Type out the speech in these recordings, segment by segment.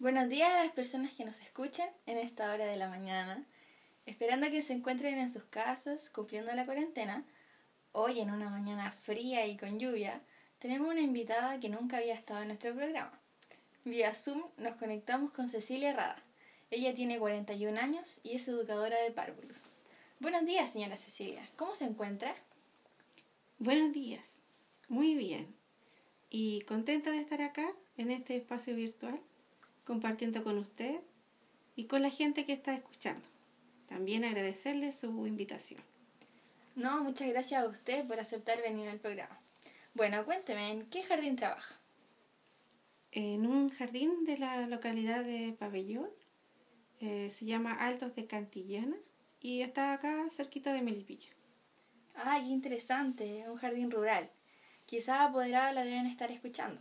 Buenos días a las personas que nos escuchan en esta hora de la mañana, esperando que se encuentren en sus casas cumpliendo la cuarentena. Hoy, en una mañana fría y con lluvia, tenemos una invitada que nunca había estado en nuestro programa. Vía Zoom nos conectamos con Cecilia Rada. Ella tiene 41 años y es educadora de párvulos. Buenos días, señora Cecilia. ¿Cómo se encuentra? Buenos días. Muy bien. Y contenta de estar acá en este espacio virtual, compartiendo con usted y con la gente que está escuchando. También agradecerle su invitación. No, muchas gracias a usted por aceptar venir al programa. Bueno, cuénteme, ¿en qué jardín trabaja? En un jardín de la localidad de Pabellón, eh, se llama Altos de Cantillana y está acá cerquita de Melipilla. Ah, qué interesante, un jardín rural. Quizás apoderada la deben estar escuchando.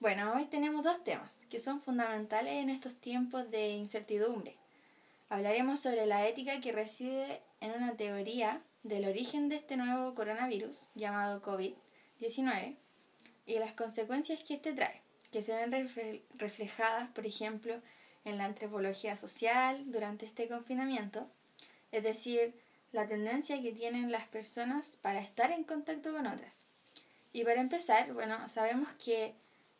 Bueno, hoy tenemos dos temas que son fundamentales en estos tiempos de incertidumbre. Hablaremos sobre la ética que reside en una teoría del origen de este nuevo coronavirus llamado COVID-19 y las consecuencias que este trae, que se ven reflejadas, por ejemplo, en la antropología social durante este confinamiento, es decir, la tendencia que tienen las personas para estar en contacto con otras. Y para empezar, bueno, sabemos que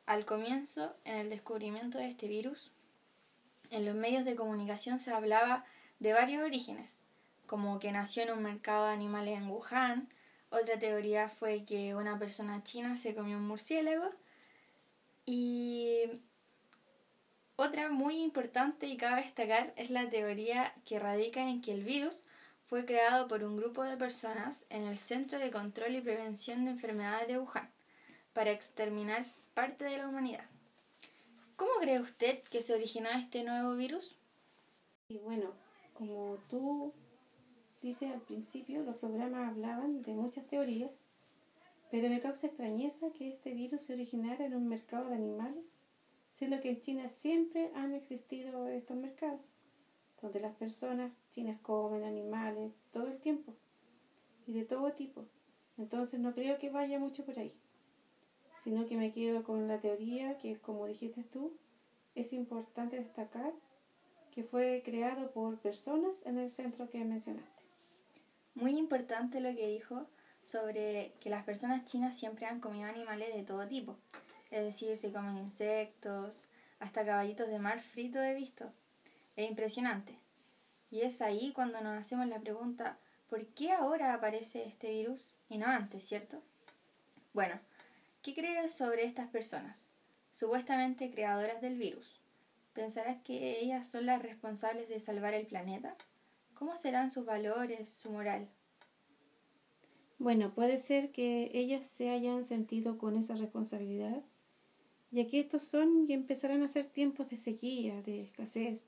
al comienzo, en el descubrimiento de este virus, en los medios de comunicación se hablaba de varios orígenes, como que nació en un mercado de animales en Wuhan, otra teoría fue que una persona china se comió un murciélago. Y otra muy importante y cabe destacar es la teoría que radica en que el virus fue creado por un grupo de personas en el Centro de Control y Prevención de Enfermedades de Wuhan para exterminar parte de la humanidad. ¿Cómo cree usted que se originó este nuevo virus? Y bueno, como tú dices al principio, los programas hablaban de muchas teorías, pero me causa extrañeza que este virus se originara en un mercado de animales, siendo que en China siempre han existido estos mercados, donde las personas chinas comen animales todo el tiempo y de todo tipo. Entonces no creo que vaya mucho por ahí sino que me quedo con la teoría que, como dijiste tú, es importante destacar que fue creado por personas en el centro que mencionaste. Muy importante lo que dijo sobre que las personas chinas siempre han comido animales de todo tipo, es decir, se comen insectos, hasta caballitos de mar frito he visto. Es impresionante. Y es ahí cuando nos hacemos la pregunta, ¿por qué ahora aparece este virus y no antes, cierto? Bueno, ¿Qué crees sobre estas personas, supuestamente creadoras del virus? ¿Pensarás que ellas son las responsables de salvar el planeta? ¿Cómo serán sus valores, su moral? Bueno, puede ser que ellas se hayan sentido con esa responsabilidad, ya que estos son y empezarán a ser tiempos de sequía, de escasez,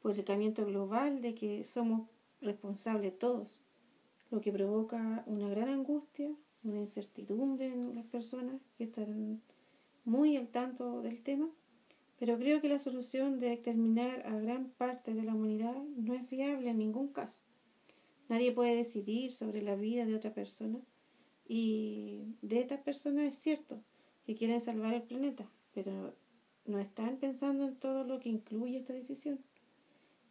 por el cambio global de que somos responsables todos, lo que provoca una gran angustia, una incertidumbre en las personas que están muy al tanto del tema, pero creo que la solución de exterminar a gran parte de la humanidad no es viable en ningún caso. Nadie puede decidir sobre la vida de otra persona y de estas personas es cierto que quieren salvar el planeta, pero no están pensando en todo lo que incluye esta decisión.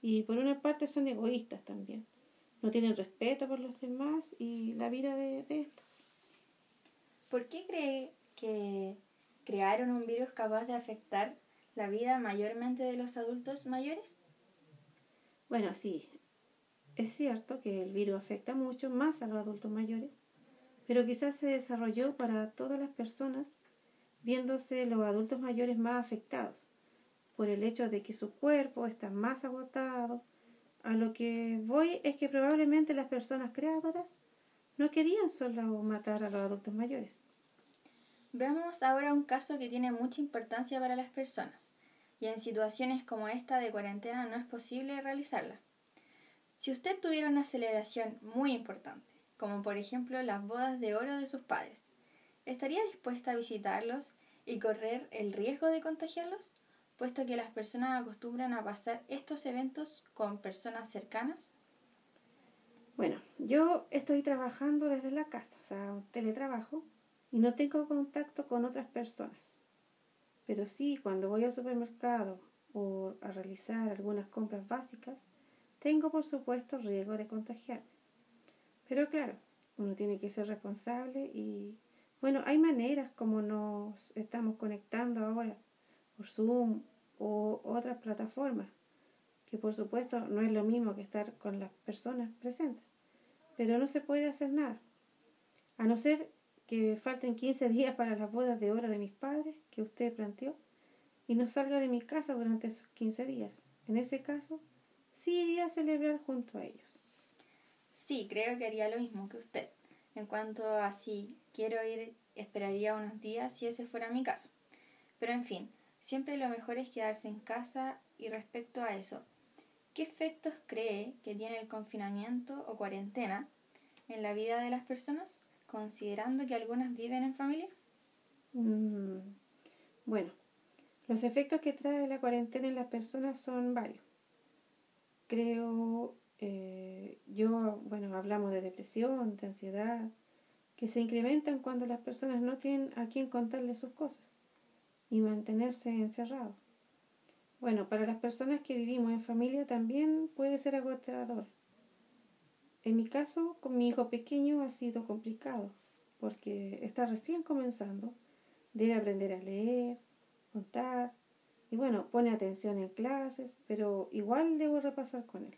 Y por una parte son egoístas también. No tienen respeto por los demás y la vida de, de. ¿Por qué cree que crearon un virus capaz de afectar la vida mayormente de los adultos mayores? Bueno, sí, es cierto que el virus afecta mucho más a los adultos mayores, pero quizás se desarrolló para todas las personas, viéndose los adultos mayores más afectados, por el hecho de que su cuerpo está más agotado. A lo que voy es que probablemente las personas creadoras no querían solo matar a los adultos mayores, Veamos ahora un caso que tiene mucha importancia para las personas, y en situaciones como esta de cuarentena no es posible realizarla. Si usted tuviera una celebración muy importante, como por ejemplo las bodas de oro de sus padres, ¿estaría dispuesta a visitarlos y correr el riesgo de contagiarlos? puesto que las personas acostumbran a pasar estos eventos con personas cercanas? Bueno, yo estoy trabajando desde la casa, o sea, teletrabajo, y no tengo contacto con otras personas. Pero sí, cuando voy al supermercado o a realizar algunas compras básicas, tengo por supuesto riesgo de contagiarme. Pero claro, uno tiene que ser responsable y bueno, hay maneras como nos estamos conectando ahora por Zoom o otras plataformas, que por supuesto no es lo mismo que estar con las personas presentes, pero no se puede hacer nada. A no ser que falten 15 días para las bodas de hora de mis padres, que usted planteó, y no salga de mi casa durante esos 15 días. En ese caso, sí iría a celebrar junto a ellos. Sí, creo que haría lo mismo que usted. En cuanto a si quiero ir, esperaría unos días si ese fuera mi caso. Pero en fin, siempre lo mejor es quedarse en casa y respecto a eso, ¿qué efectos cree que tiene el confinamiento o cuarentena en la vida de las personas? Considerando que algunas viven en familia? Mm, bueno, los efectos que trae la cuarentena en las personas son varios. Creo, eh, yo, bueno, hablamos de depresión, de ansiedad, que se incrementan cuando las personas no tienen a quién contarle sus cosas y mantenerse encerrados. Bueno, para las personas que vivimos en familia también puede ser agotador en mi caso, con mi hijo pequeño ha sido complicado, porque está recién comenzando, debe aprender a leer, contar, y bueno, pone atención en clases, pero igual debo repasar con él.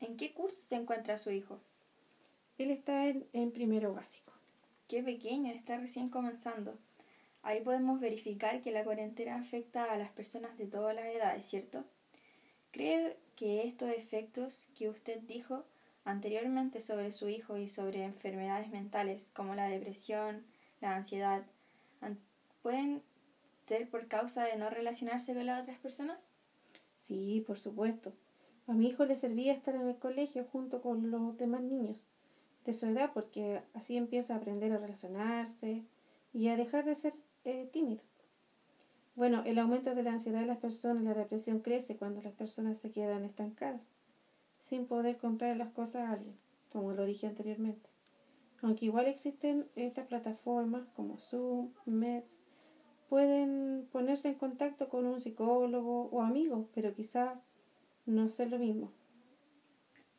¿En qué curso se encuentra su hijo? Él está en, en primero básico. Qué pequeño, está recién comenzando. Ahí podemos verificar que la cuarentena afecta a las personas de todas las edades, ¿cierto? ¿Cree que estos efectos que usted dijo anteriormente sobre su hijo y sobre enfermedades mentales como la depresión, la ansiedad, ¿pueden ser por causa de no relacionarse con las otras personas? Sí, por supuesto. A mi hijo le servía estar en el colegio junto con los demás niños de su edad porque así empieza a aprender a relacionarse y a dejar de ser eh, tímido. Bueno, el aumento de la ansiedad de las personas la depresión crece cuando las personas se quedan estancadas sin poder contar las cosas a alguien, como lo dije anteriormente. Aunque igual existen estas plataformas como Zoom, Mets, pueden ponerse en contacto con un psicólogo o amigos, pero quizá no sea lo mismo.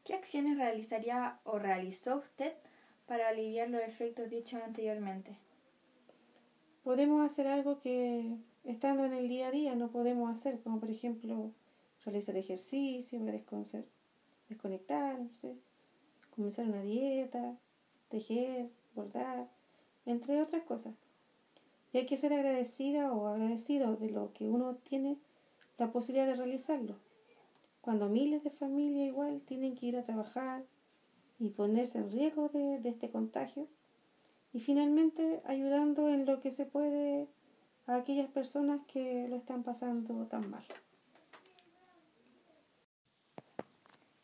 ¿Qué acciones realizaría o realizó usted para aliviar los efectos dichos anteriormente? Podemos hacer algo que estando en el día a día no podemos hacer, como por ejemplo realizar ejercicio, descansar, desconectarse, comenzar una dieta, tejer, bordar, entre otras cosas. Y hay que ser agradecida o agradecido de lo que uno tiene la posibilidad de realizarlo. Cuando miles de familias igual tienen que ir a trabajar y ponerse en riesgo de, de este contagio. Y finalmente ayudando en lo que se puede a aquellas personas que lo están pasando tan mal.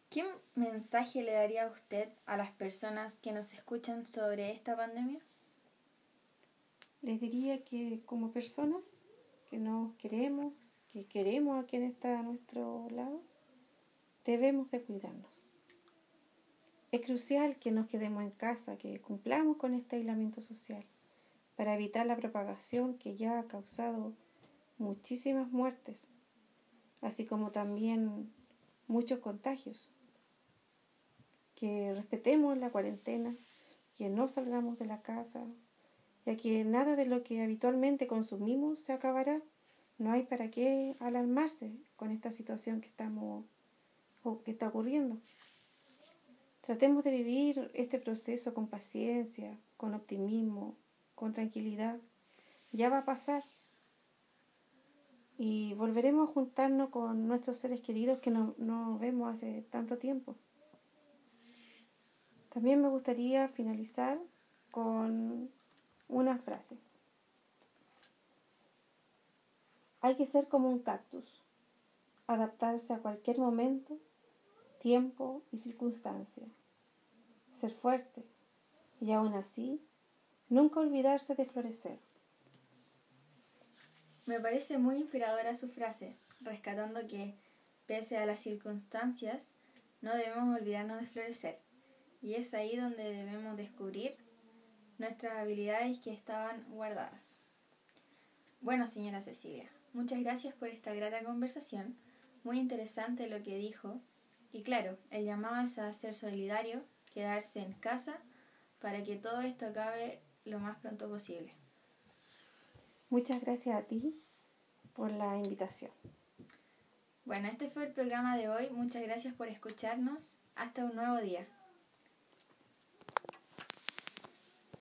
¿Qué mensaje le daría a usted a las personas que nos escuchan sobre esta pandemia? Les diría que como personas que nos queremos, que queremos a quien está a nuestro lado, debemos de cuidarnos. Es crucial que nos quedemos en casa, que cumplamos con este aislamiento social para evitar la propagación que ya ha causado muchísimas muertes, así como también muchos contagios que respetemos la cuarentena, que no salgamos de la casa, ya que nada de lo que habitualmente consumimos se acabará. No hay para qué alarmarse con esta situación que estamos o que está ocurriendo. Tratemos de vivir este proceso con paciencia, con optimismo, con tranquilidad. Ya va a pasar. Y volveremos a juntarnos con nuestros seres queridos que no, no vemos hace tanto tiempo. También me gustaría finalizar con una frase. Hay que ser como un cactus, adaptarse a cualquier momento, tiempo y circunstancia, ser fuerte y aún así nunca olvidarse de florecer. Me parece muy inspiradora su frase, rescatando que, pese a las circunstancias, no debemos olvidarnos de florecer. Y es ahí donde debemos descubrir nuestras habilidades que estaban guardadas. Bueno, señora Cecilia, Muchas gracias por esta grata conversación. Muy interesante lo que dijo. Y claro, el llamado es a ser solidario, quedarse en casa para que todo esto acabe lo más pronto posible. Muchas gracias a ti por la invitación. Bueno, este fue el programa de hoy. Muchas gracias por escucharnos. Hasta un nuevo día.